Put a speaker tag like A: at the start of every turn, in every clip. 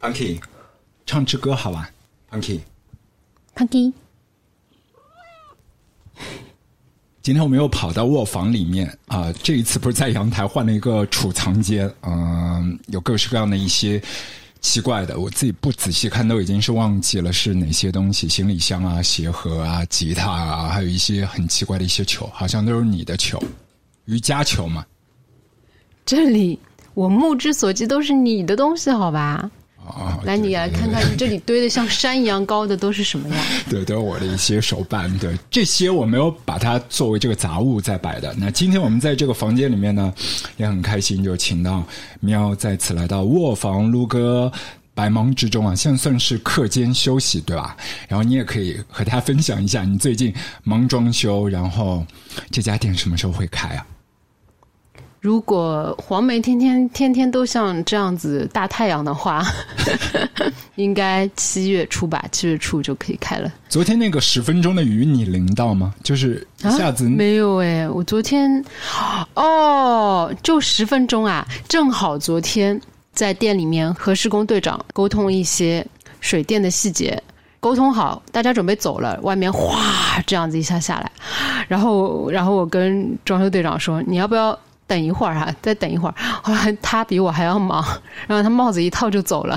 A: Punky，唱支歌好吧
B: ？Punky，Punky，
A: 今天我们又跑到卧房里面啊、这一次不是在阳台换了一个储藏间，嗯、有各式各样的一些奇怪的，我自己不仔细看都已经是忘记了是哪些东西，行李箱啊、鞋盒啊、吉他啊，还有一些很奇怪的一些球，好像都是你的球，瑜伽球嘛。
B: 这里我目之所及都是你的东西，好吧？
A: 啊，
B: 来，你来看看，你这里堆的像山一样高的都是什么呀？
A: 对，都是我的一些手办。对，这些我没有把它作为这个杂物在摆的。那今天我们在这个房间里面呢，也很开心，就请到喵再次来到卧房撸哥。百忙之中啊，现在算是课间休息，对吧？然后你也可以和大家分享一下你最近忙装修，然后这家店什么时候会开啊？
B: 如果黄梅天天天天都像这样子大太阳的话，应该七月初吧，七月初就可以开了。
A: 昨天那个十分钟的雨你淋到吗？就是一下子、
B: 啊、没有哎，我昨天哦，就十分钟啊，正好昨天在店里面和施工队长沟通一些水电的细节，沟通好，大家准备走了，外面哗这样子一下下来，然后然后我跟装修队长说，你要不要？等一会儿啊，再等一会儿。后来他比我还要忙，然后他帽子一套就走了，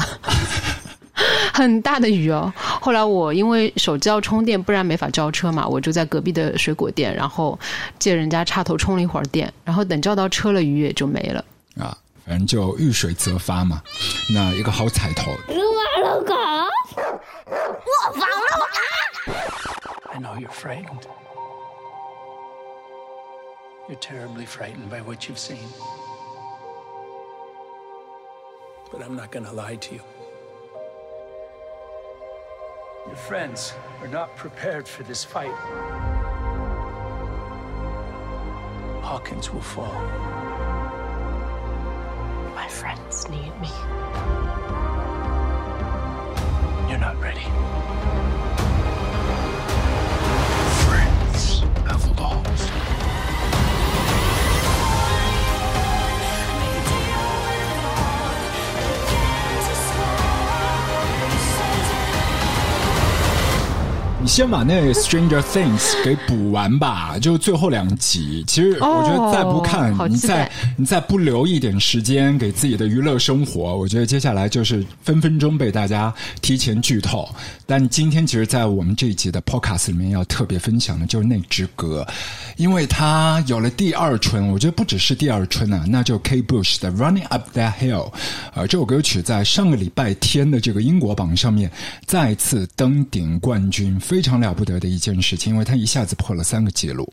B: 很大的雨哦。后来我因为手机要充电，不然没法叫车嘛，我就在隔壁的水果店，然后借人家插头充了一会儿电，然后等叫到车了，雨也就没了。
A: 啊，反正就遇水则发嘛。那一个好彩头。
C: 撸啊撸狗，卧房撸啊。
D: I know you're frightened. You're terribly frightened by what you've seen. But I'm not going to lie to you. Your friends are not prepared for this fight. Hawkins will fall.
C: My friends need me.
D: You're not ready.
A: 先把那《Stranger Things》给补完吧，就最后两集。其实我觉得再不看，
B: 哦、
A: 你再你再不留一点时间给自己的娱乐生活，我觉得接下来就是分分钟被大家提前剧透。但今天其实，在我们这一集的 Podcast 里面要特别分享的就是那支歌，因为它有了第二春。我觉得不只是第二春啊，那就 K Bush 的《Running Up That Hill》呃，这首歌曲在上个礼拜天的这个英国榜上面再次登顶冠军。非常了不得的一件事情，因为他一下子破了三个记录。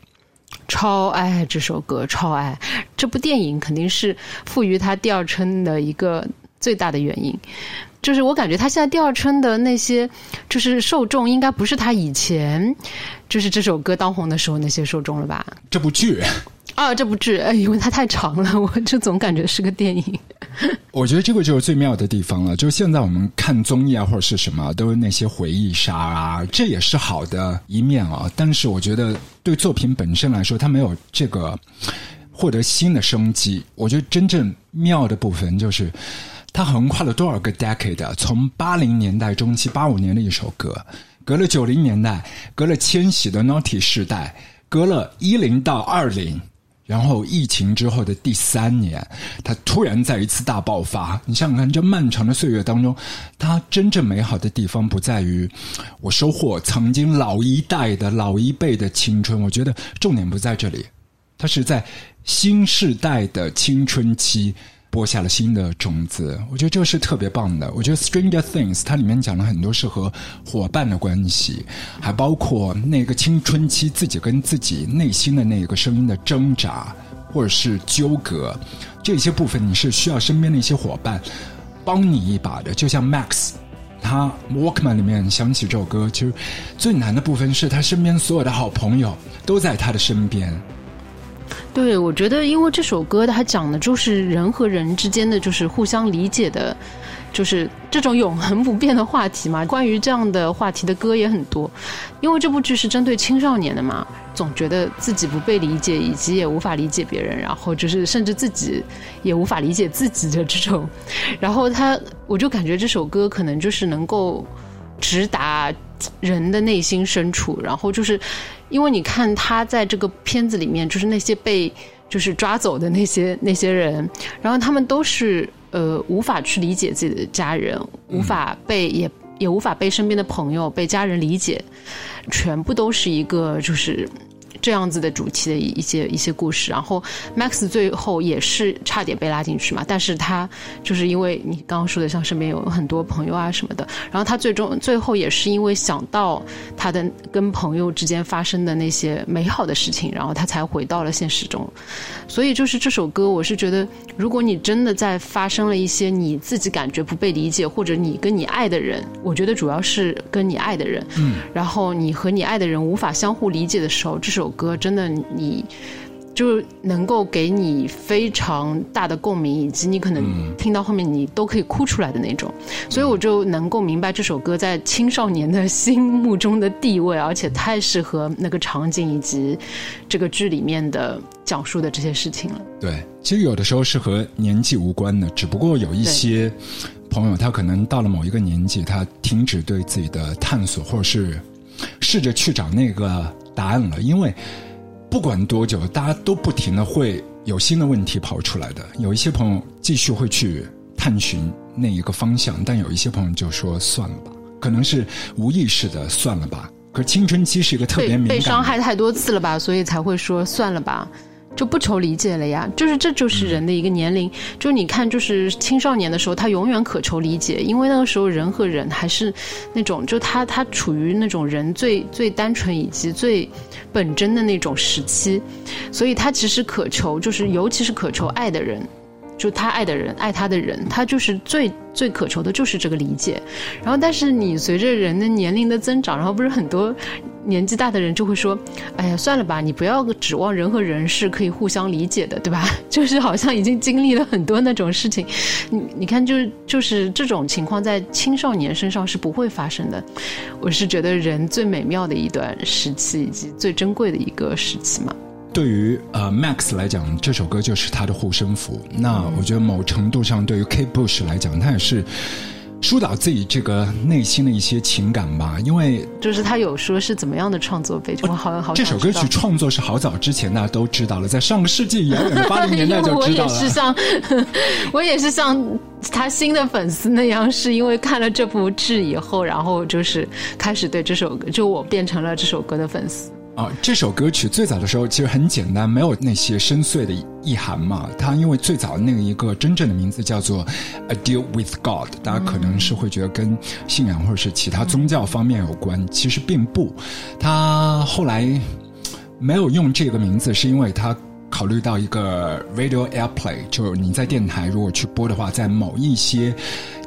B: 超爱这首歌，超爱这部电影，肯定是赋予他第二春的一个最大的原因。就是我感觉他现在第二春的那些，就是受众应该不是他以前就是这首歌当红的时候那些受众了吧？
A: 这部剧
B: 啊，这部剧，哎，因为它太长了，我就总感觉是个电影。
A: 我觉得这个就是最妙的地方了，就是现在我们看综艺啊或者是什么，都是那些回忆杀啊，这也是好的一面啊。但是我觉得对作品本身来说，它没有这个获得新的生机。我觉得真正妙的部分就是。它横跨了多少个 decade？从八零年代中期，八五年的一首歌，隔了九零年代，隔了千禧的 Naughty 时代，隔了一零到二零，然后疫情之后的第三年，它突然在一次大爆发。你想想看，这漫长的岁月当中，它真正美好的地方不在于我收获曾经老一代的老一辈的青春，我觉得重点不在这里，它是在新世代的青春期。播下了新的种子，我觉得这是特别棒的。我觉得《Stranger Things》它里面讲了很多是和伙伴的关系，还包括那个青春期自己跟自己内心的那个声音的挣扎或者是纠葛，这些部分你是需要身边的一些伙伴帮你一把的。就像 Max，他 Walkman 里面响起这首歌，其实最难的部分是他身边所有的好朋友都在他的身边。
B: 对，我觉得因为这首歌它讲的就是人和人之间的就是互相理解的，就是这种永恒不变的话题嘛。关于这样的话题的歌也很多，因为这部剧是针对青少年的嘛，总觉得自己不被理解，以及也无法理解别人，然后就是甚至自己也无法理解自己的这种，然后他我就感觉这首歌可能就是能够直达人的内心深处，然后就是因为你看他在这个片子里面，就是那些被就是抓走的那些那些人，然后他们都是呃无法去理解自己的家人，无法被也也无法被身边的朋友、被家人理解，全部都是一个就是。这样子的主题的一些一些故事，然后 Max 最后也是差点被拉进去嘛，但是他就是因为你刚刚说的，像身边有很多朋友啊什么的，然后他最终最后也是因为想到他的跟朋友之间发生的那些美好的事情，然后他才回到了现实中。所以就是这首歌，我是觉得，如果你真的在发生了一些你自己感觉不被理解，或者你跟你爱的人，我觉得主要是跟你爱的人，嗯，然后你和你爱的人无法相互理解的时候，这首歌真的你就能够给你非常大的共鸣，以及你可能听到后面你都可以哭出来的那种。所以我就能够明白这首歌在青少年的心目中的地位，而且太适合那个场景以及这个剧里面的讲述的这些事情了。
A: 对，其实有的时候是和年纪无关的，只不过有一些朋友他可能到了某一个年纪，他停止对自己的探索，或者是试着去找那个答案了，因为。不管多久，大家都不停的会有新的问题跑出来的。有一些朋友继续会去探寻那一个方向，但有一些朋友就说算了吧，可能是无意识的算了吧。可青春期是一个特别敏感，
B: 被伤害太多次了吧，所以才会说算了吧。就不求理解了呀，就是这就是人的一个年龄。就你看，就是青少年的时候，他永远渴求理解，因为那个时候人和人还是那种，就他他处于那种人最最单纯以及最本真的那种时期，所以他其实渴求，就是尤其是渴求爱的人。就他爱的人，爱他的人，他就是最最渴求的，就是这个理解。然后，但是你随着人的年龄的增长，然后不是很多年纪大的人就会说：“哎呀，算了吧，你不要指望人和人是可以互相理解的，对吧？” 就是好像已经经历了很多那种事情。你你看，就是就是这种情况在青少年身上是不会发生的。我是觉得人最美妙的一段时期，以及最珍贵的一个时期嘛。
A: 对于呃 Max 来讲，这首歌就是他的护身符。那我觉得某程度上，对于 K Bush 来讲，他也是疏导自己这个内心的一些情感吧。因为
B: 就是他有说是怎么样的创作背景，我好像好。
A: 这首歌曲创作是好早之前大家都知道了，在上个世纪遥远的八零年代就知道了。
B: 我也是像我也是像他新的粉丝那样，是因为看了这部剧以后，然后就是开始对这首歌，就我变成了这首歌的粉丝。
A: 啊，这首歌曲最早的时候其实很简单，没有那些深邃的意涵嘛。它因为最早那个一个真正的名字叫做《A Deal with God》，大家可能是会觉得跟信仰或者是其他宗教方面有关，其实并不。他后来没有用这个名字，是因为他考虑到一个 Radio Airplay，就是你在电台如果去播的话，在某一些。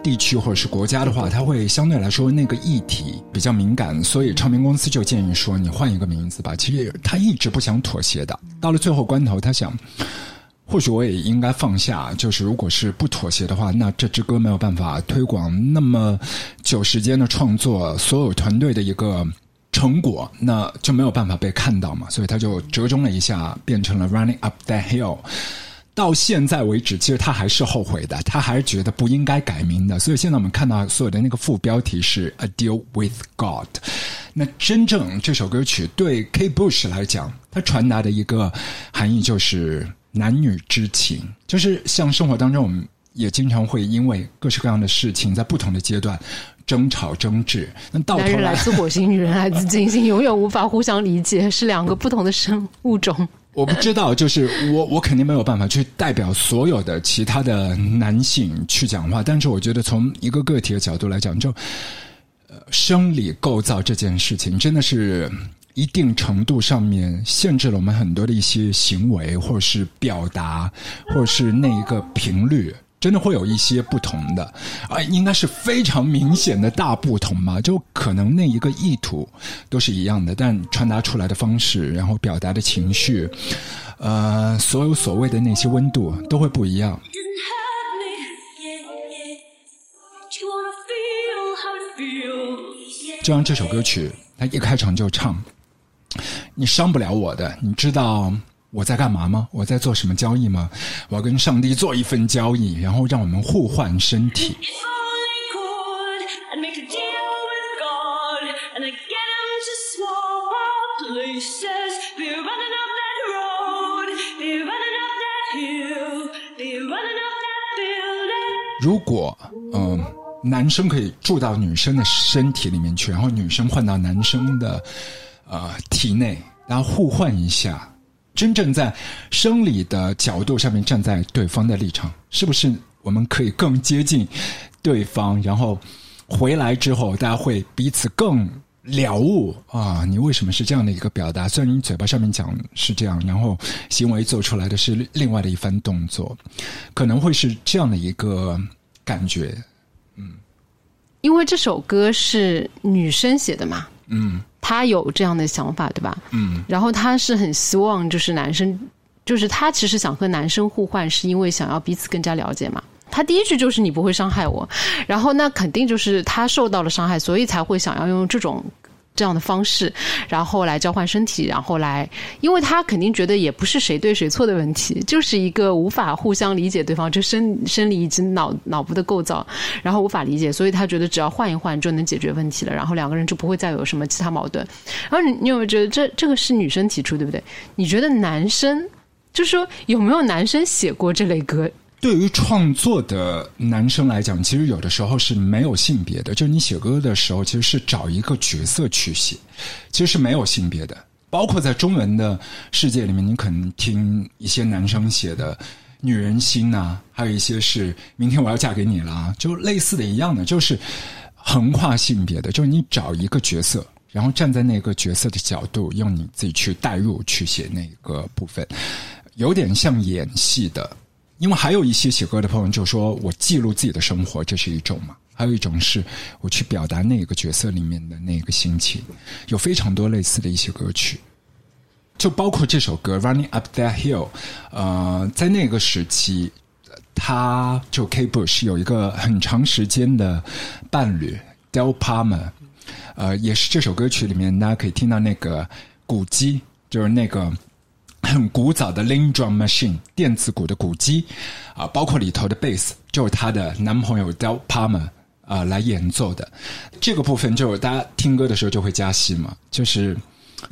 A: 地区或者是国家的话，它会相对来说那个议题比较敏感，所以唱片公司就建议说你换一个名字吧。其实他一直不想妥协的，到了最后关头，他想，或许我也应该放下。就是如果是不妥协的话，那这支歌没有办法推广那么久时间的创作，所有团队的一个成果，那就没有办法被看到嘛。所以他就折中了一下，变成了 Running Up That Hill。到现在为止，其实他还是后悔的，他还是觉得不应该改名的。所以现在我们看到所有的那个副标题是 “A Deal with God”。那真正这首歌曲对 K Bush 来讲，它传达的一个含义就是男女之情，就是像生活当中我们也经常会因为各式各样的事情，在不同的阶段争吵争执。那到头
B: 来，来自火星，女人来自金星，永远无法互相理解，是两个不同的生物种。
A: 我不知道，就是我，我肯定没有办法去代表所有的其他的男性去讲话。但是，我觉得从一个个体的角度来讲，就呃，生理构造这件事情，真的是一定程度上面限制了我们很多的一些行为，或者是表达，或者是那一个频率。真的会有一些不同的啊，应该是非常明显的大不同嘛。就可能那一个意图都是一样的，但传达出来的方式，然后表达的情绪，呃，所有所谓的那些温度都会不一样。就像这首歌曲，它一开场就唱：“你伤不了我的，你知道我在干嘛吗？我在做什么交易吗？我要跟上帝做一份交易，然后让我们互换身体。如果嗯、男生可以住到女生的身体里面去，然后女生换到男生的呃体内，然后互换一下。”真正在生理的角度上面站在对方的立场，是不是我们可以更接近对方？然后回来之后，大家会彼此更了悟啊！你为什么是这样的一个表达？虽然你嘴巴上面讲是这样，然后行为做出来的是另外的一番动作，可能会是这样的一个感觉。
B: 嗯因为这首歌是女生写的嘛，
A: 嗯
B: 她有这样的想法，对吧？
A: 嗯
B: 然后他是很希望就是男生，就是他其实想和男生互换，是因为想要彼此更加了解嘛。他第一句就是你不会伤害我，然后那肯定就是他受到了伤害，所以才会想要用这种这样的方式，然后来交换身体，然后来，因为他肯定觉得也不是谁对谁错的问题，就是一个无法互相理解对方这生生理以及脑脑部的构造，然后无法理解，所以他觉得只要换一换就能解决问题了，然后两个人就不会再有什么其他矛盾。然后你你有没有觉得这这个是女生提出，对不对？你觉得男生就是说有没有男生写过这类歌？
A: 对于创作的男生来讲，其实有的时候是没有性别的。就是你写歌的时候，其实是找一个角色去写，其实是没有性别的。包括在中文的世界里面，你可能听一些男生写的《女人心》呐，还有一些是“明天我要嫁给你了”，就类似的一样的，就是横跨性别的，就是你找一个角色，然后站在那个角色的角度，用你自己去代入去写那个部分，有点像演戏的。因为还有一些写歌的朋友就说我记录自己的生活，这是一种嘛；还有一种是我去表达那个角色里面的那个心情，有非常多类似的一些歌曲，就包括这首歌《Running Up That Hill》。呃，在那个时期，他就 K Bush 有一个很长时间的伴侣 Del Palmer，呃，也是这首歌曲里面大家可以听到那个鼓机，就是那个。很古早的 Lin Drum Machine 电子鼓的鼓机啊，包括里头的贝斯，就是她的男朋友 Del Palmer 啊来演奏的。这个部分就是大家听歌的时候就会加戏嘛，就是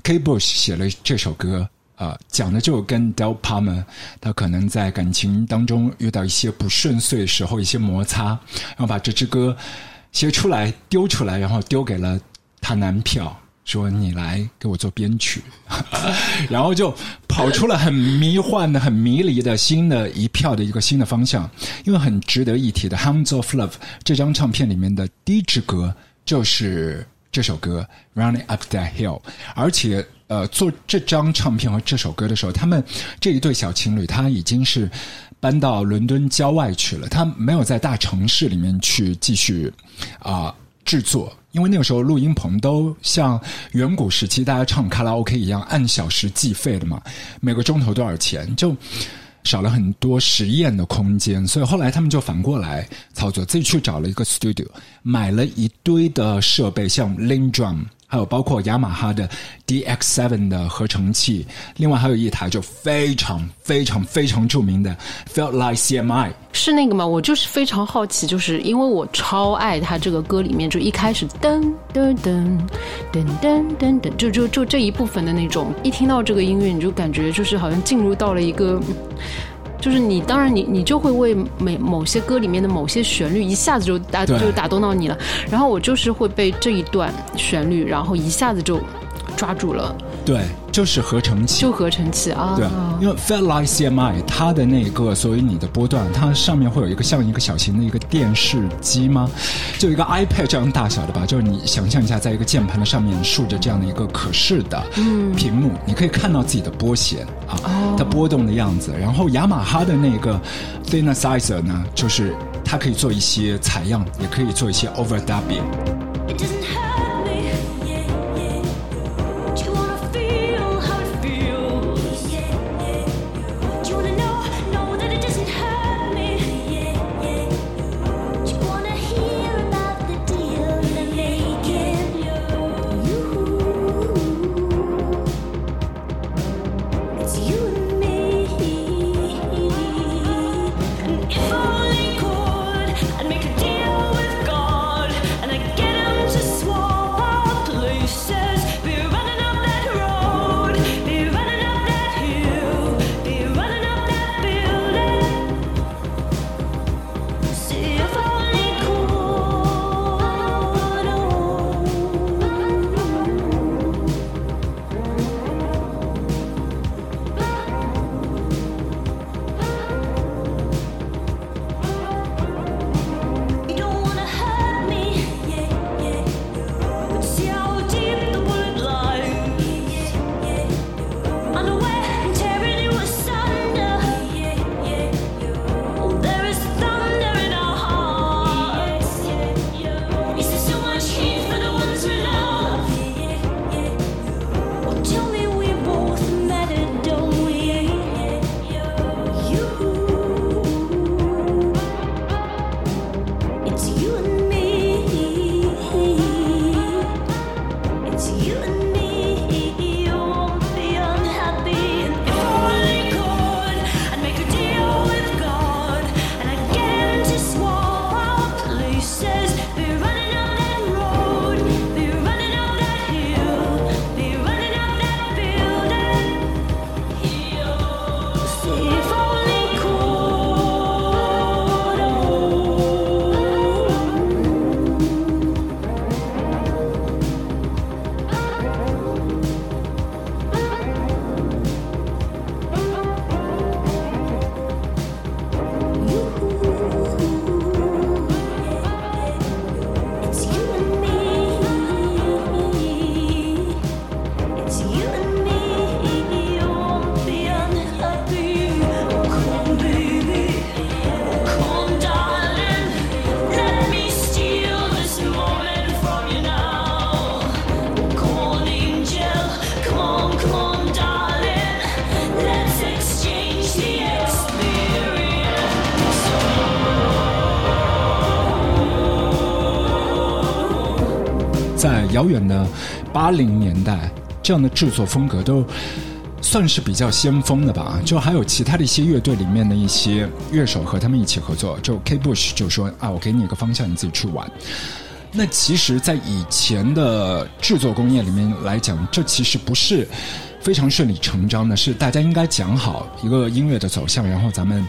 A: K Bush 写了这首歌啊，讲的就是跟 Del Palmer 他可能在感情当中遇到一些不顺遂的时候一些摩擦，然后把这支歌写出来丢出来，然后丢给了她男票。说你来给我做编曲，然后就跑出了很迷幻的、很迷离的新的一票的一个新的方向。因为很值得一提的《Hounds of Love》这张唱片里面的第一支歌就是这首歌《Running Up That Hill》，而且呃，做这张唱片和这首歌的时候，他们这一对小情侣他已经是搬到伦敦郊外去了，他没有在大城市里面去继续啊、制作。因为那个时候录音棚都像远古时期大家唱卡拉 OK 一样，按小时计费的嘛，每个钟头多少钱，就少了很多实验的空间。所以后来他们就反过来操作，自己去找了一个 studio，买了一堆的设备，像 Lin Drum，还有包括雅马哈的 DX7 的合成器，另外还有一台就非常非常非常著名的 Felt Like CMI。
B: 是那个吗？我就是非常好奇，就是因为我超爱他这个歌里面，就一开始噔噔噔噔噔噔噔，就就就这一部分的那种，一听到这个音乐，你就感觉就是好像进入到了一个。就是你，当然你你就会为每某些歌里面的某些旋律一下子就打就打动到你了，然后我就是会被这一段旋律，然后一下子就抓住了。
A: 对，
D: 就是合成器
B: 就。合成器啊。
D: 对，因为 Fairlight CMI 它的那个所以你的波段，它上面会有一个像一个小型的一个电视机吗？就一个 iPad 这样大小的吧，就是你想象一下，在一个键盘的上面竖着这样的一个可视的屏幕，你可以看到自己的波弦啊，它波动的样子。然后雅马哈的那个 Synthesizer 呢，就是它可以做一些采样，也可以做一些 overdubbing。遥远的八零年代，这样的制作风格都算是比较先锋的吧。就还有其他的一些乐队里面的一些乐手和他们一起合作，就 K Bush 就说啊，我给你一个方向，你自己去玩。那其实，在以前的制作工业里面来讲，这其实不是非常顺理成章的，是大家应该讲好一个音乐的走向，然后咱们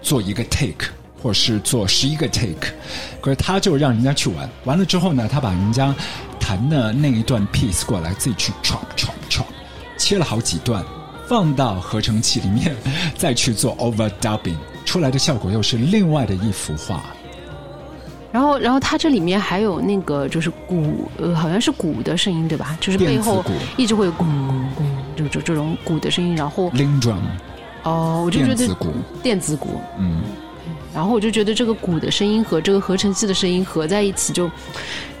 D: 做一个 take，或者是做十一个 take。可是他就让人家去玩，完了之后呢，他把人家弹的那一段 piece 过来，自己去 chop chop chop，切了好几段，放到合成器里面，再去做 overdubbing，出来的效果又是另外的一幅画。
B: 然后，然后它这里面还有那个就是鼓，呃，好像是鼓的声音，对吧？就是背后一直会有咣咣咣，就就这种鼓的声音。然后
D: drum，
B: 哦，我就觉得
D: 电子鼓，
B: 电子鼓，
D: 嗯，
B: 然后我就觉得这个鼓的声音和这个合成器的声音合在一起就，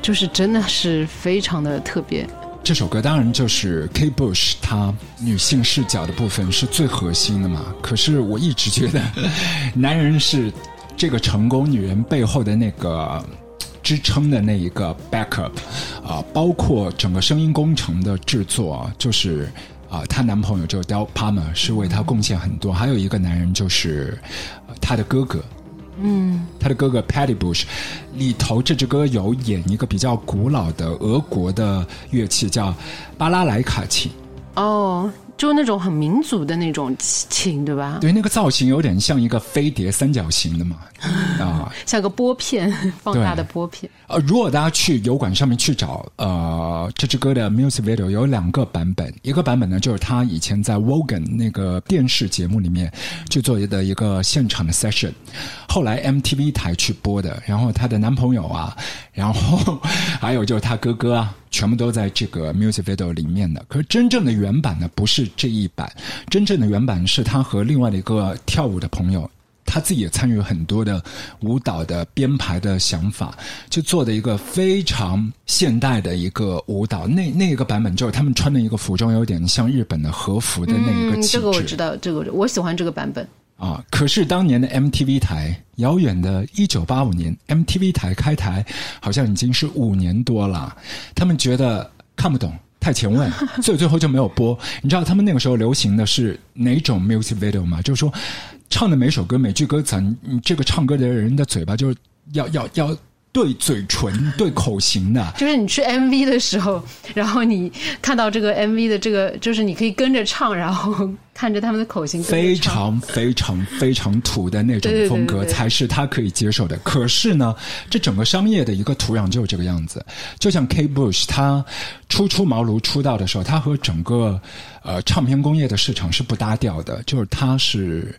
B: 就是真的是非常的特别。
D: 这首歌当然就是 K Bush 他女性视角的部分是最核心的嘛。可是我一直觉得，男人是这个成功女人背后的那个支撑的那一个 backup 啊、包括整个声音工程的制作，就是啊、她男朋友就是 Del Palmer 是为她贡献很多，还有一个男人就是、她的哥哥。嗯，他的哥哥 Patty Bush 里头这支歌有演一个比较古老的俄国的乐器叫巴拉莱卡琴，
B: 哦，就那种很民族的那种琴，对吧？
A: 对，那个造型有点像一个飞碟三角形的嘛，啊，
B: 像个拨片，放大的拨片。
A: 呃，如果大家去油管上面去找，呃，这支歌的 music video 有两个版本，一个版本呢就是他以前在 Wogan 那个电视节目里面去做的一个现场的 session，后来 MTV 台去播的，然后她的男朋友啊，然后还有就是他哥哥啊，全部都在这个 music video 里面的。可是真正的原版呢，不是这一版，真正的原版是他和另外的一个跳舞的朋友。他自己也参与很多的舞蹈的编排的想法，就做的一个非常现代的一个舞蹈。那那个版本就是他们穿的一个服装，有点像日本的和服的那一个
B: 嗯，
A: 气质。
B: 这个我知道，这个我喜欢这个版本。
A: 啊，可是当年的 MTV 台，遥远的一九八五年，MTV 台开台好像已经是五年多了，他们觉得看不懂。太前卫，所以最后就没有播。你知道他们那个时候流行的是哪种 music video 吗？就是说，唱的每首歌每句歌词，你这个唱歌的人的嘴巴就是要要要对嘴唇、对口型的。
B: 就是你去 MV 的时候，然后你看到这个 MV 的这个，就是你可以跟着唱，然后看着他们的口型
A: 非常非常非常土的那种风格，才是他可以接受的。可是呢，这整个商业的一个土壤就是这个样子。就像 K. Bush 他初出茅庐出道的时候，他和整个呃唱片工业的市场是不搭调的。就是他是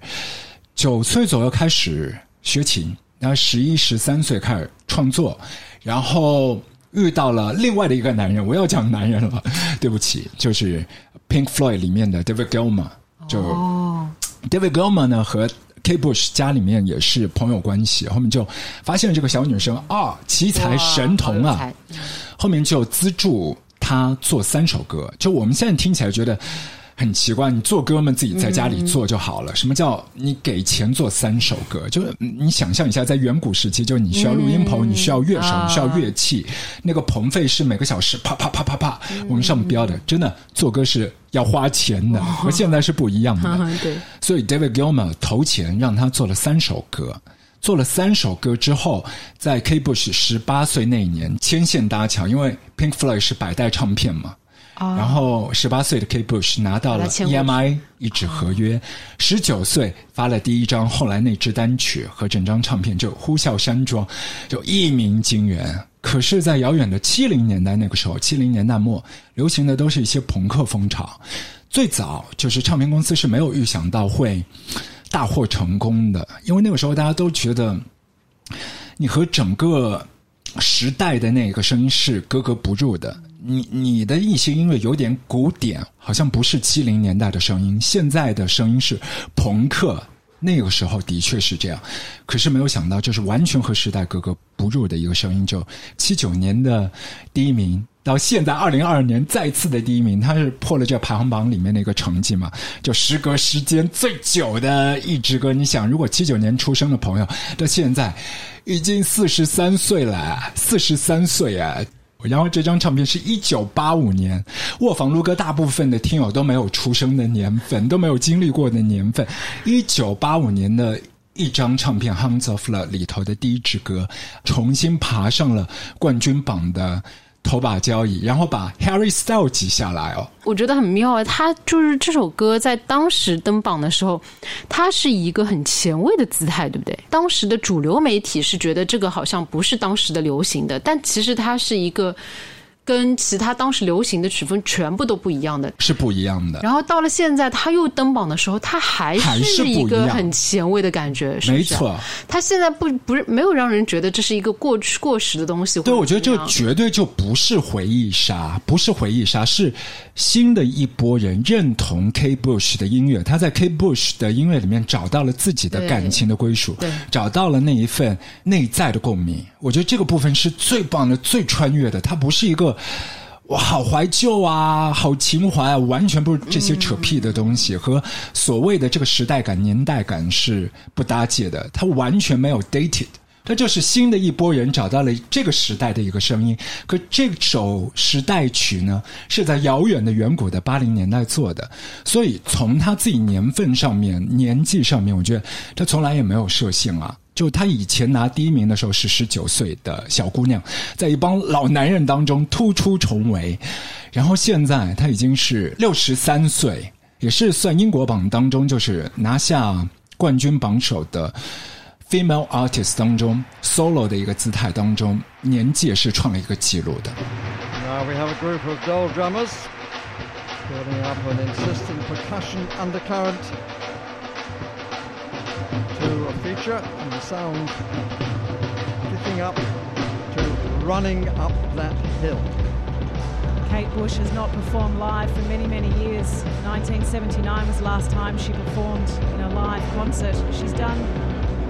A: 九岁左右开始学琴，然后十一十三岁开始创作，然后遇到了另外的一个男人，我要讲男人了，对不起，就是 Pink Floyd 里面的 David Gilmour，就。
B: 哦
A: ，David Gilmour 呢和 K. Bush 家里面也是朋友关系，后面就发现了这个小女生啊，奇才神童啊后面就资助她做三首歌。就我们现在听起来觉得很奇怪，你做歌们自己在家里做就好了。什么叫你给钱做三首歌？就是你想象一下，在远古时期，就是你需要录音棚，你需要乐手，
B: 啊
A: 你需要乐器，那个棚费是每个小时啪啪啪啪啪我们上标的。真的做歌是要花钱的，和现在是不一样的。
B: 对，
A: 所以 David Gilmour 投钱让他做了三首歌，做了三首歌之后，在 K. Bush 十八岁那一年牵线搭桥，因为 Pink Floyd 是百代唱片嘛。然后，十八岁的 K. Bush 拿到了 EMI 一纸合约，十九岁发了第一张，后来那支单曲和整张唱片就呼啸山庄，就一鸣惊人。可是，在遥远的七零年代那个时候，七零年代末流行的都是一些朋克风潮，最早就是唱片公司是没有预想到会大获成功的，因为那个时候大家都觉得你和整个时代的那个声音是格格不入的。你你的一些音乐有点古典，好像不是七零年代的声音，现在的声音是朋克。那个时候的确是这样，可是没有想到，这是完全和时代格格不入的一个声音。就七九年的第一名，到现在二零二二年再次的第一名，他是破了这排行榜里面的一个成绩嘛？就时隔时间最久的一支歌。你想，如果七九年出生的朋友到现在已经四十三岁了，四十三岁啊！然后这张唱片是一九八五年，卧房撸歌大部分的听友都没有出生的年份，都没有经历过的年份。一九八五年的一张唱片《Hounds of Love》里头的第一支歌，重新爬上了冠军榜的头把交椅，然后把 Harry Styles 挤下来哦。
B: 我觉得很妙啊！他就是这首歌在当时登榜的时候，他是一个很前卫的姿态，对不对？当时的主流媒体是觉得这个好像不是当时的流行的，但其实它是一个跟其他当时流行的曲风全部都不一样的。
A: 是不一样的，
B: 然后到了现在，他又登榜的时候，他还
A: 还是
B: 是一个很前卫的感觉，是是？
A: 没错。
B: 他现在不不是没有让人觉得这是一个过去过时的东西。
A: 对，我觉得这绝对就不是回忆杀，不是回忆杀，是新的一波人认同 K. Bush 的音乐，他在 K. Bush 的音乐里面找到了自己的感情的归属
B: 对，
A: 找到了那一份内在的共鸣。我觉得这个部分是最棒的、最穿越的，它不是一个。我，好怀旧啊，好情怀啊，完全不是这些扯屁的东西，和所谓的这个时代感、年代感是不搭界的。它完全没有 dated，它就是新的一波人找到了这个时代的一个声音。可这首时代曲呢，是在遥远的远古的八零年代做的，所以从他自己年份上面、年纪上面，我觉得他从来也没有设限啊。就他以前拿第一名的时候是十九岁的小姑娘，在一帮老男人当中突出重围，然后现在他已经是六十三岁，也是算英国榜当中就是拿下冠军榜首的 female artist 当中 solo 的一个姿态当中，年纪也是创了一个记录的。
E: Now we have a group of doll drummers building up an insistent percussion undercurrent to a feature and the sound picking up to running up that hill.
F: Kate Bush has not performed live for many, many years. 1979 was the last time she performed in a live concert. She's done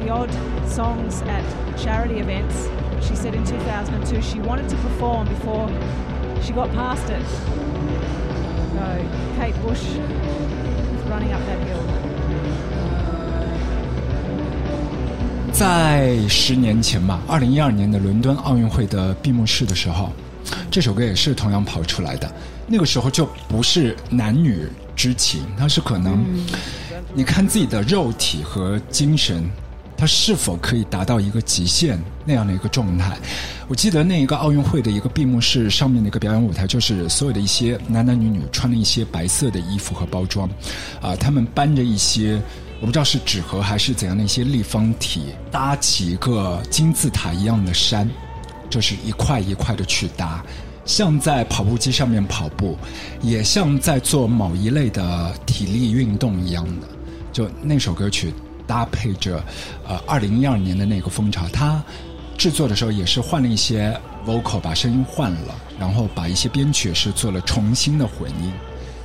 F: the odd songs at charity events. She said in 2002 she wanted to perform before she got past it. So Kate Bush is running up that hill.
A: 在十年前吧，二零一二年的伦敦奥运会的闭幕式的时候，这首歌也是同样跑出来的。那个时候就不是男女之情，它是可能你看自己的肉体和精神，它是否可以达到一个极限那样的一个状态。我记得那一个奥运会的一个闭幕式上面的一个表演舞台，就是所有的一些男男女女穿了一些白色的衣服和包装，啊，他们搬着一些。我不知道是纸盒还是怎样的一些立方体，搭起一个金字塔一样的山，就是一块一块的去搭，像在跑步机上面跑步，也像在做某一类的体力运动一样的。就那首歌曲搭配着，呃，二零一二年的那个风潮，他制作的时候也是换了一些 vocal，把声音换了，然后把一些编曲是做了重新的混音。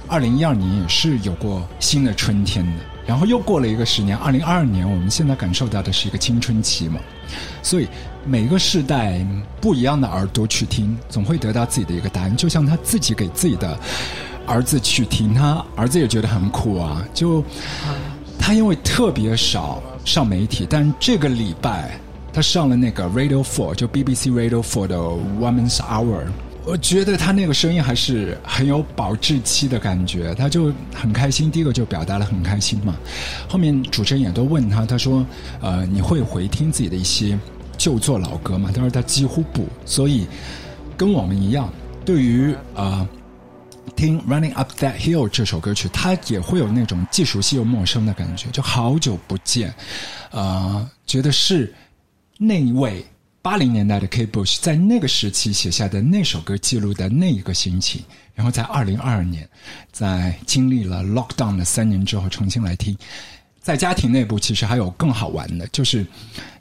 A: 二零一二年也是有过新的春天的。然后又过了一个十年，二零二二年，我们现在感受到的是一个青春期嘛，所以每个世代不一样的耳朵去听，总会得到自己的一个答案。就像他自己给自己的儿子去听，他儿子也觉得很酷啊。就他因为特别少上媒体，但这个礼拜他上了那个 Radio Four，就 BBC Radio Four 的 Women's Hour。我觉得他那个声音还是很有保质期的感觉，他就很开心。第一个就表达了很开心嘛，后面主持人也都问他，他说：“呃，你会回听自己的一些旧作老歌吗？”他说他几乎不，所以跟我们一样，对于呃听《Running Up That Hill》这首歌曲，它也会有那种既熟悉又陌生的感觉，就好久不见，呃，觉得是那一位。八零年代的 K. Bush 在那个时期写下的那首歌记录的那一个心情，然后在二零二二年，在经历了 lockdown 的三年之后重新来听，在家庭内部其实还有更好玩的，就是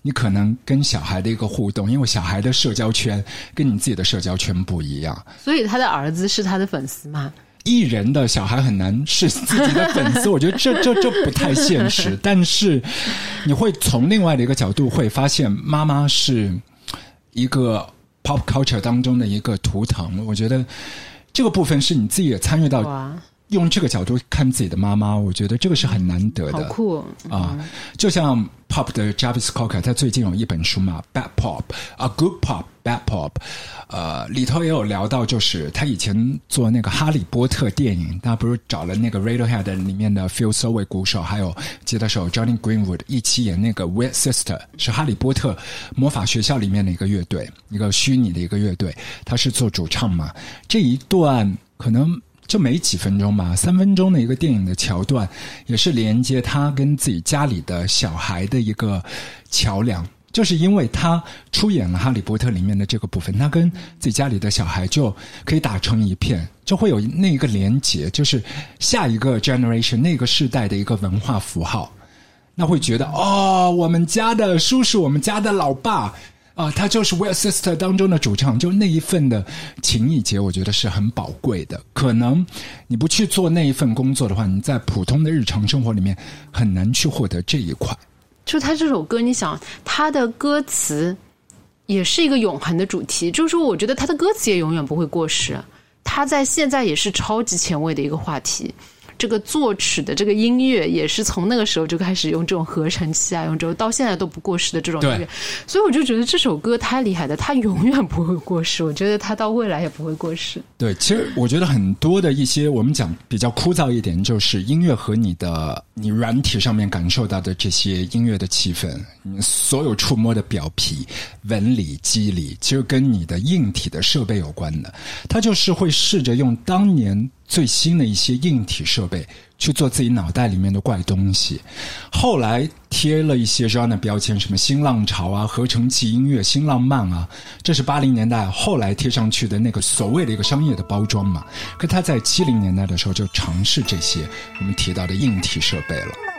A: 你可能跟小孩的一个互动，因为小孩的社交圈跟你自己的社交圈不一样，
B: 所以他的儿子是他的粉丝吗？
A: 艺人的小孩很难是自己的粉丝，我觉得这这这不太现实。但是你会从另外的一个角度会发现，妈妈是一个 pop culture 当中的一个图腾。我觉得这个部分是你自己也参与到，用这个角度看自己的妈妈，我觉得这个是很难得的。
B: 好酷
A: 啊！就像 pop 的 Jarvis Cocker，他最近有一本书嘛，Bad Pop，A Good Pop，Bad Pop。呃，里头也有聊到，就是他以前做那个《哈利波特》电影，他不是找了那个 Radiohead 里面的 Phil Selway 鼓手，还有吉他手 Johnny Greenwood 一起演那个 Weird Sister，是《哈利波特》魔法学校里面的一个乐队，一个虚拟的一个乐队，他是做主唱嘛。这一段可能就没几分钟吧，三分钟的一个电影的桥段，也是连接他跟自己家里的小孩的一个桥梁。就是因为他出演了《哈利波特》里面的这个部分，他跟自己家里的小孩就可以打成一片，就会有那一个连结，就是下一个 generation 那个世代的一个文化符号，那会觉得哦，我们家的叔叔，我们家的老爸啊，他就是《Well Sister》当中的主唱，就那一份的情谊结，我觉得是很宝贵的。可能你不去做那一份工作的话，你在普通的日常生活里面很难去获得这一块。
B: 就他这首歌，你想他的歌词也是一个永恒的主题，就是说，我觉得他的歌词也永远不会过时。他在现在也是超级前卫的一个话题。这个作曲的这个音乐也是从那个时候就开始用这种合成器啊，用这种到现在都不过时的这种音乐，所以我就觉得这首歌太厉害了，它永远不会过时，我觉得它到未来也不会过时。
A: 对，其实我觉得很多的一些我们讲比较枯燥一点，就是音乐和你的你软体上面感受到的这些音乐的气氛，你所有触摸的表皮、纹理、肌理，其实跟你的硬体的设备有关的。它就是会试着用当年最新的一些硬体设备去做自己脑袋里面的怪东西，后来贴了一些这样的标签，什么新浪潮啊、合成器音乐、新浪漫啊，这是八零年代后来贴上去的那个所谓的一个商业的包装嘛。可他在七零年代的时候就尝试这些我们提到的硬体设备了。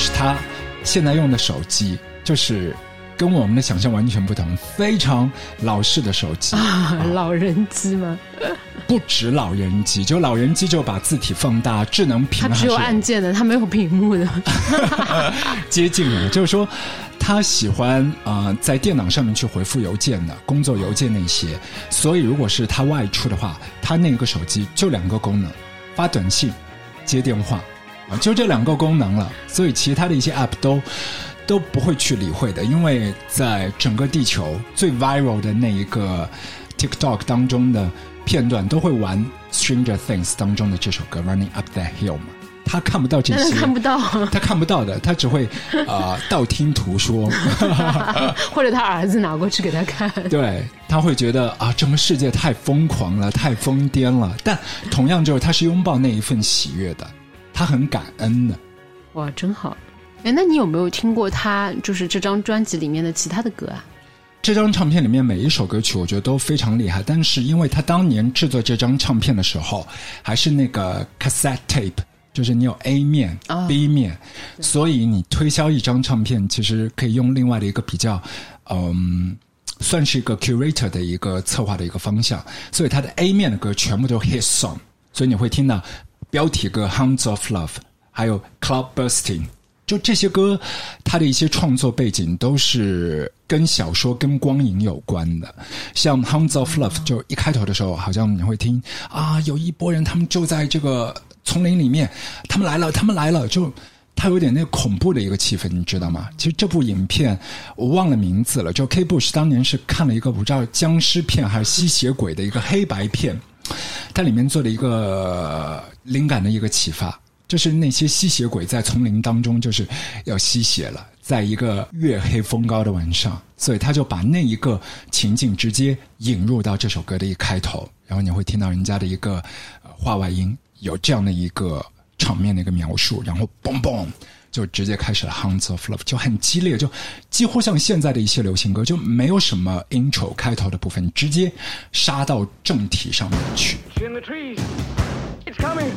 A: Bush 他现在用的手机就是跟我们的想象完全不同，非常老式的手机，啊
B: 老人机吗？
A: 不止老人机，就老人机就把字体放大，智能屏还
B: 它只有按键的，它没有屏幕的。
A: 接近了，就是说他喜欢啊、呃在电脑上面去回复邮件的工作邮件那些，所以如果是他外出的话，他那个手机就两个功能：发短信、接电话啊，就这两个功能了。所以其他的一些 app 都。都不会去理会的，因为在整个地球最 viral 的那一个 TikTok 当中的片段，都会玩《Stranger Things》当中的这首歌《Running Up That Hill》嘛。他看不到这些，
B: 看不到，
A: 他看不到的，他只会呃道听途说，
B: 或者他儿子拿过去给他看。
A: 对他会觉得啊，整个世界太疯狂了，太疯癫了。但同样就是他是拥抱那一份喜悦的，他很感恩的。
B: 哇，真好！哎，那你有没有听过他就是这张专辑里面的其他的歌啊？
A: 这张唱片里面每一首歌曲，我觉得都非常厉害。但是因为他当年制作这张唱片的时候，还是那个 cassette tape，就是你有 A 面、
B: 啊
A: B 面，所以你推销一张唱片，其实可以用另外的一个比较，嗯。算是一个 curator 的一个策划的一个方向，所以他的 A 面的歌全部都是 hit song，所以你会听到标题歌《Hounds of Love》，还有《Cloud Bursting》，就这些歌，它的一些创作背景都是跟小说、跟光影有关的。像《Hounds of Love》，就一开头的时候，好像你会听啊，有一波人，他们就在这个丛林里面，他们来了，他们来了，就。它有点那恐怖的一个气氛，你知道吗？其实这部影片我忘了名字了，就 K Bush 当年是看了一个不知道僵尸片还是吸血鬼的一个黑白片，它里面做了一个灵感的一个启发，就是那些吸血鬼在丛林当中就是要吸血了，在一个月黑风高的晚上，所以他就把那一个情景直接引入到这首歌的一开头，然后你会听到人家的一个话外音有这样的一个。场面的一个描述，然后嘣嘣就直接开始了《Hounds of Love》，就很激烈，就几乎像现在的一些流行歌，就没有什么 intro 开头的部分，直接杀到正题上面去。
D: In the trees. It's coming.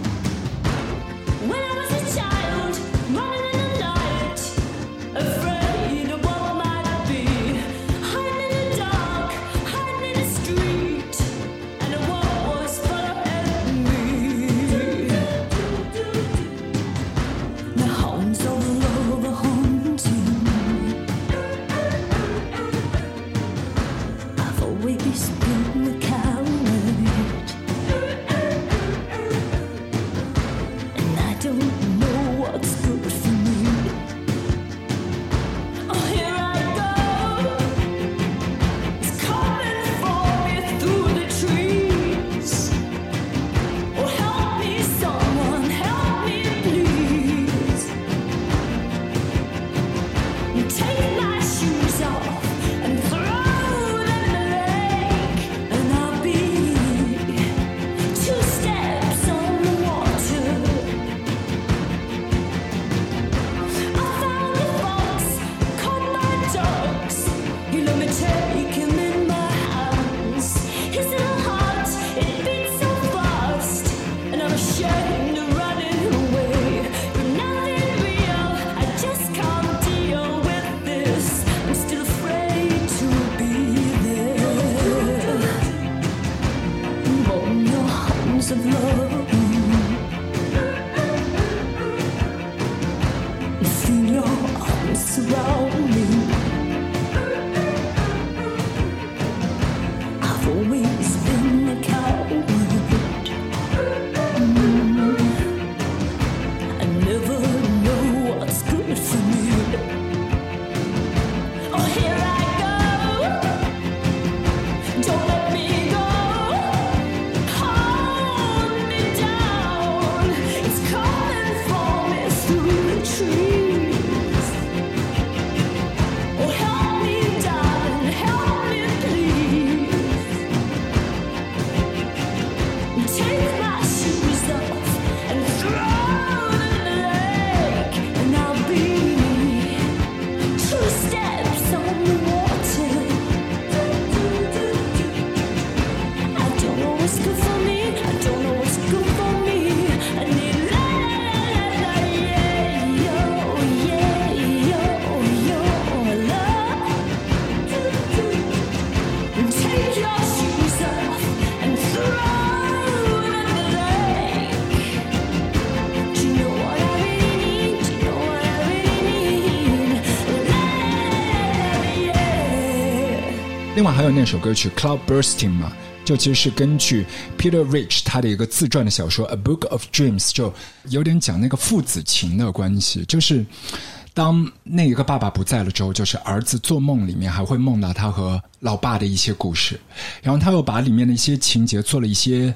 A: 另外还有那首歌曲《Cloud Bursting》嘛，就其实是根据 Peter Rich 他的一个自传的小说《A Book of Dreams》，就有点讲那个父子情的关系，就是。当那一个爸爸不在了之后，就是儿子做梦里面还会梦到他和老爸的一些故事，然后他又把里面的一些情节做了一些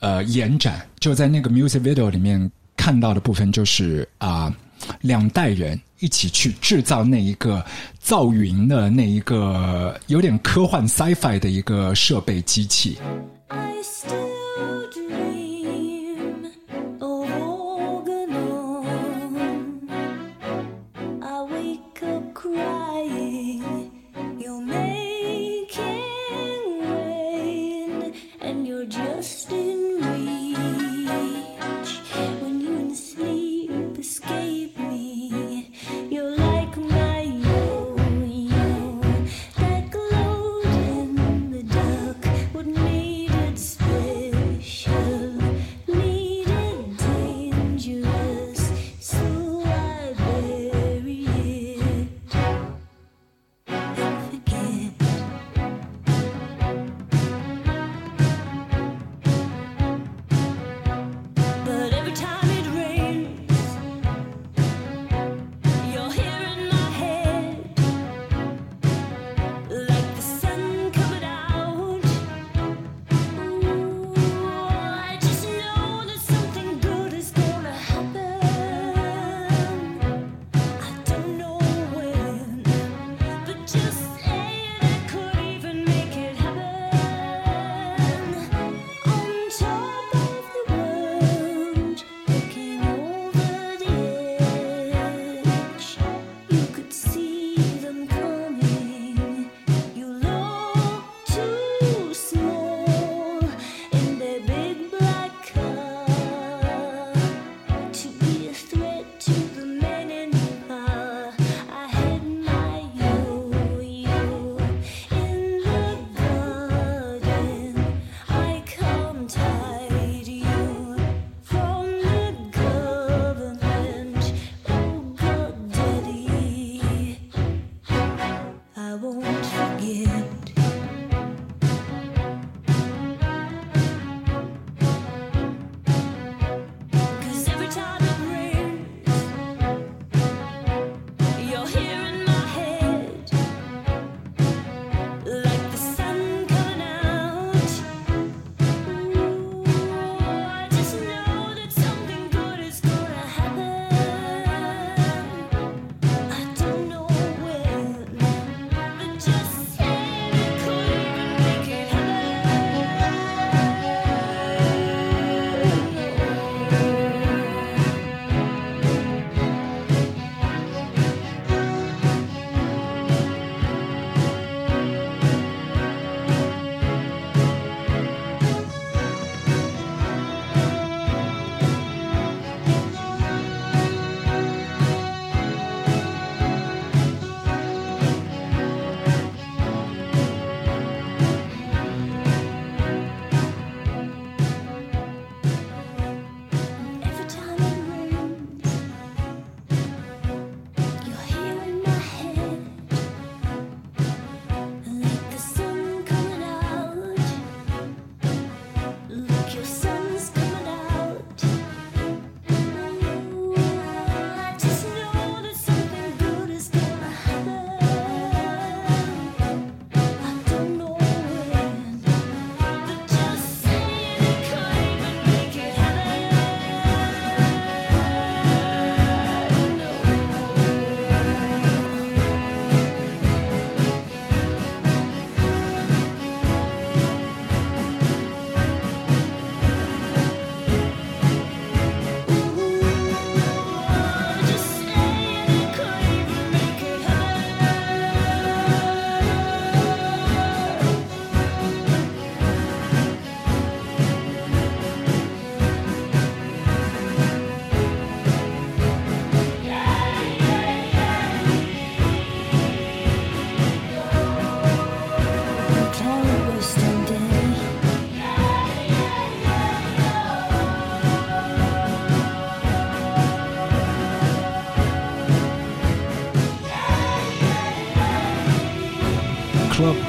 A: 呃延展，就在那个 music video 里面看到的部分就是啊、两代人一起去制造那一个造云的那一个有点科幻 sci-fi 的一个设备机器。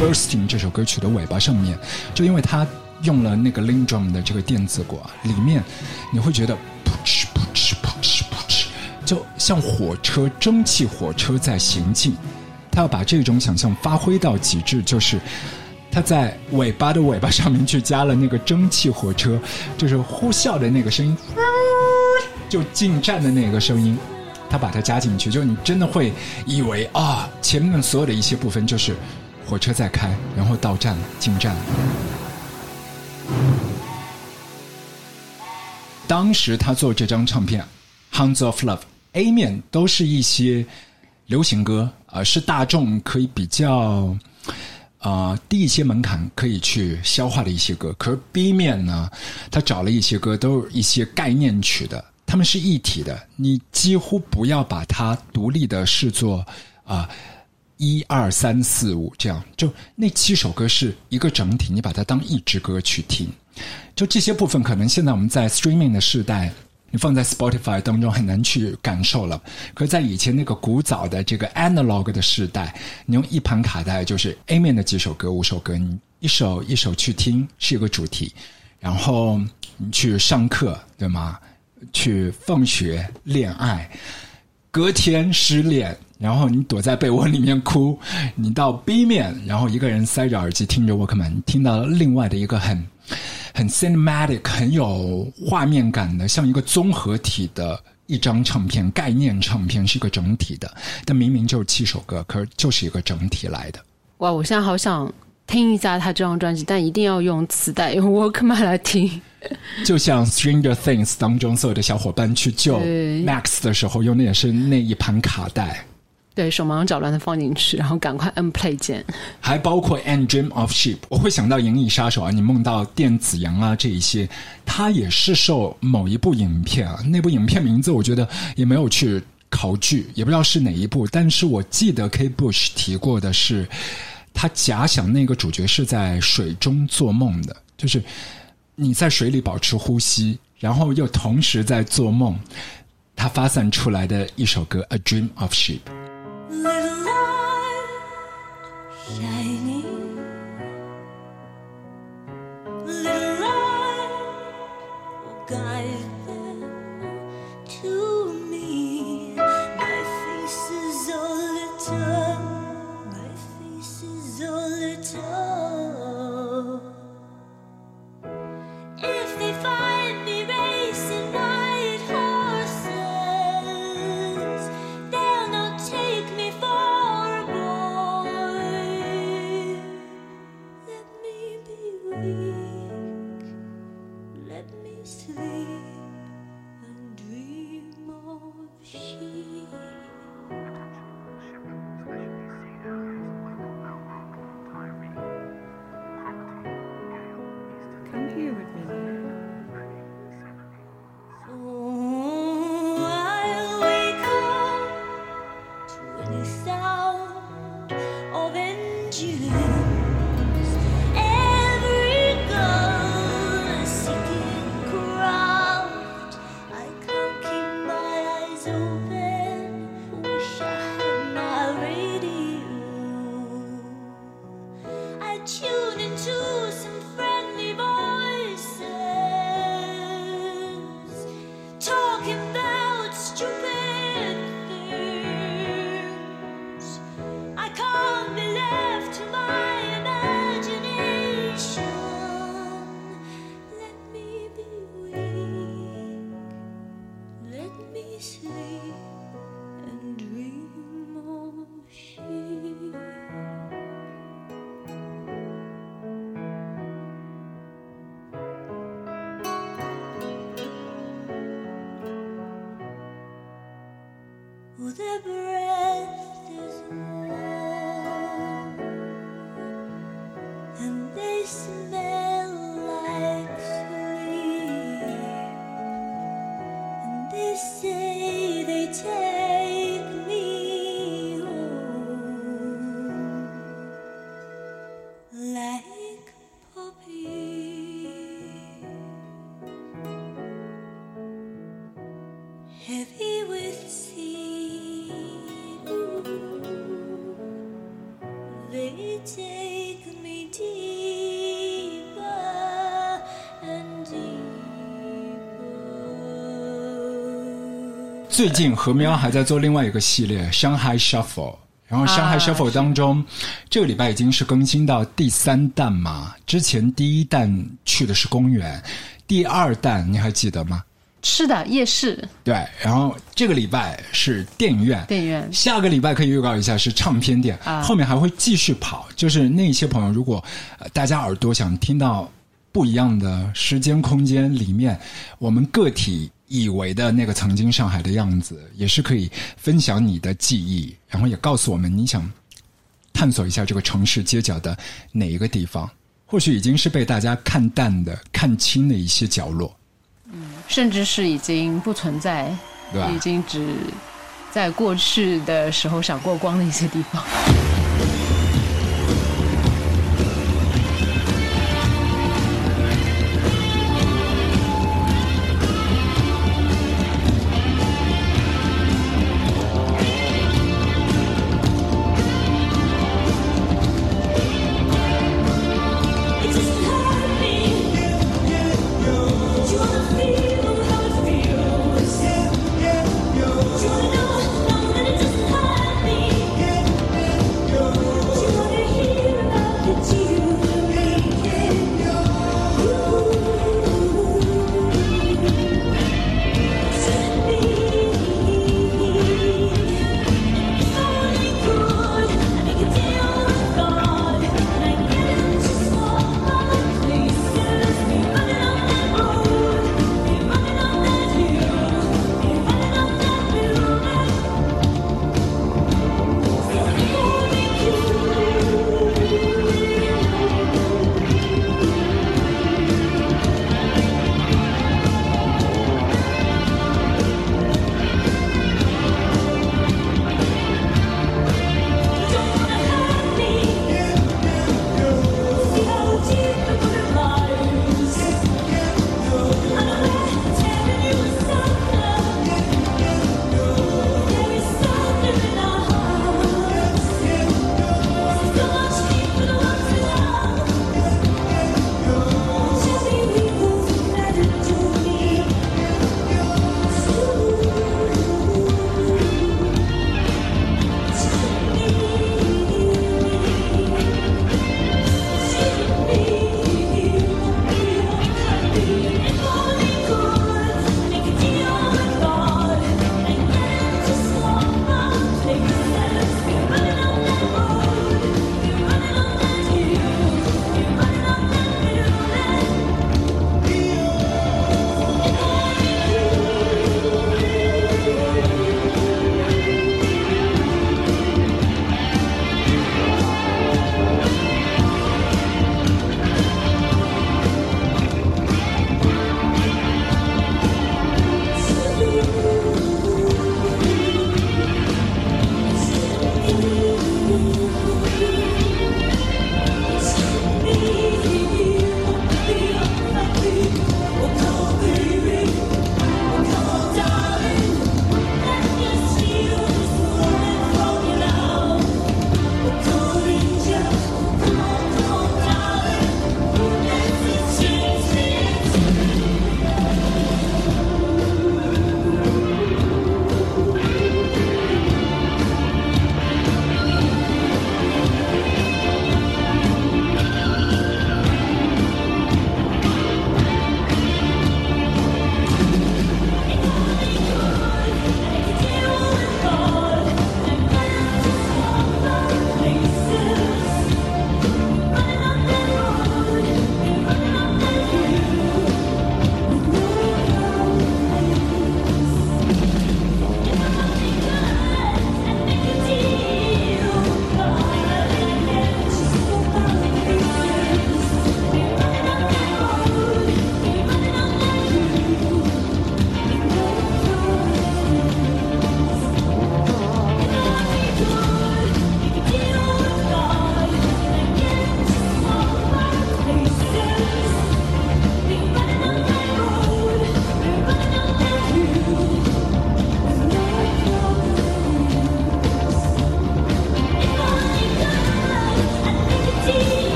A: Bursting》这首歌曲的尾巴上面，就因为它用了那个 Lin Drum 的这个电子鼓啊，里面你会觉得噗嗤噗嗤噗嗤噗嗤，就像火车蒸汽火车在行进。他要把这种想象发挥到极致，就是他在尾巴的尾巴上面 去加了那个蒸汽火车，就是呼啸的那个声音，就进站的那个声音。他把它加进去，就你真的会以为啊，前面所有的一些部分就是火车在开，然后到站，进站。当时他做这张唱片《Hounds of Love》A 面都是一些流行歌，啊、是大众可以比较啊、低一些门槛可以去消化的一些歌。可是 B 面呢，他找了一些歌都是一些概念曲的，他们是一体的，你几乎不要把它独立的视作啊。一二三四五，这样就那七首歌是一个整体，你把它当一支歌去听。就这些部分，可能现在我们在 streaming 的时代，你放在 Spotify 当中很难去感受了。可在以前那个古早的这个 analog 的时代，你用一盘卡带，就是 A 面的几首歌、五首歌，你一首一首去听，是一个主题。然后你去上课，对吗？去放学、恋爱，隔天失恋，然后你躲在被窝里面哭，你到 B 面，然后一个人塞着耳机听着 Walkman，听到另外的一个很很 cinematic、很有画面感的，像一个综合体的一张唱片，概念唱片是一个整体的，但明明就是七首歌，可是就是一个整体来的。
B: 哇，我现在好想听一下他这张专辑，但一定要用磁带，用 Walkman 来听。
A: 就像《Stranger Things》当中所有的小伙伴去救 Max 的时候，用的也是那一盘卡带。
B: 对手忙脚乱的放进去，然后赶快摁 play 键。
A: 还包括《And Dream of Sheep》，我会想到《银翼杀手》啊，你梦到电子羊啊这一些，它也是受某一部影片啊，那部影片名字我觉得也没有去考据，也不知道是哪一部，但是我记得 K. Bush 提过的是，他假想那个主角是在水中做梦的，就是你在水里保持呼吸，然后又同时在做梦，他发散出来的一首歌《A Dream of Sheep》。
G: Little light, shine
D: Winnie. Little light will guide them to me. My face is all lit up. My face is all lit up. Oh, their breath is warm,
A: 最近何喵还在做另外一个系列《上海 Shuffle》，然后《上海
B: 啊
A: Shuffle》当中，这个礼拜已经是更新到第三弹嘛。之前第一弹去的是公园，第二弹你还记得吗？
B: 是的，夜市
A: 对，然后这个礼拜是电影院，
B: 电影院
A: 下个礼拜可以预告一下是唱片店，
B: 啊
A: 后面还会继续跑。就是那些朋友，如果、呃、大家耳朵想听到不一样的时间空间里面，我们个体以为的那个曾经上海的样子，也是可以分享你的记忆，然后也告诉我们你想探索一下这个城市街角的哪一个地方，或许已经是被大家看淡的、看清的一些角落。
B: 嗯甚至是已经不存在，
A: 对吧
B: 已经只在过去的时候闪过光的一些地方。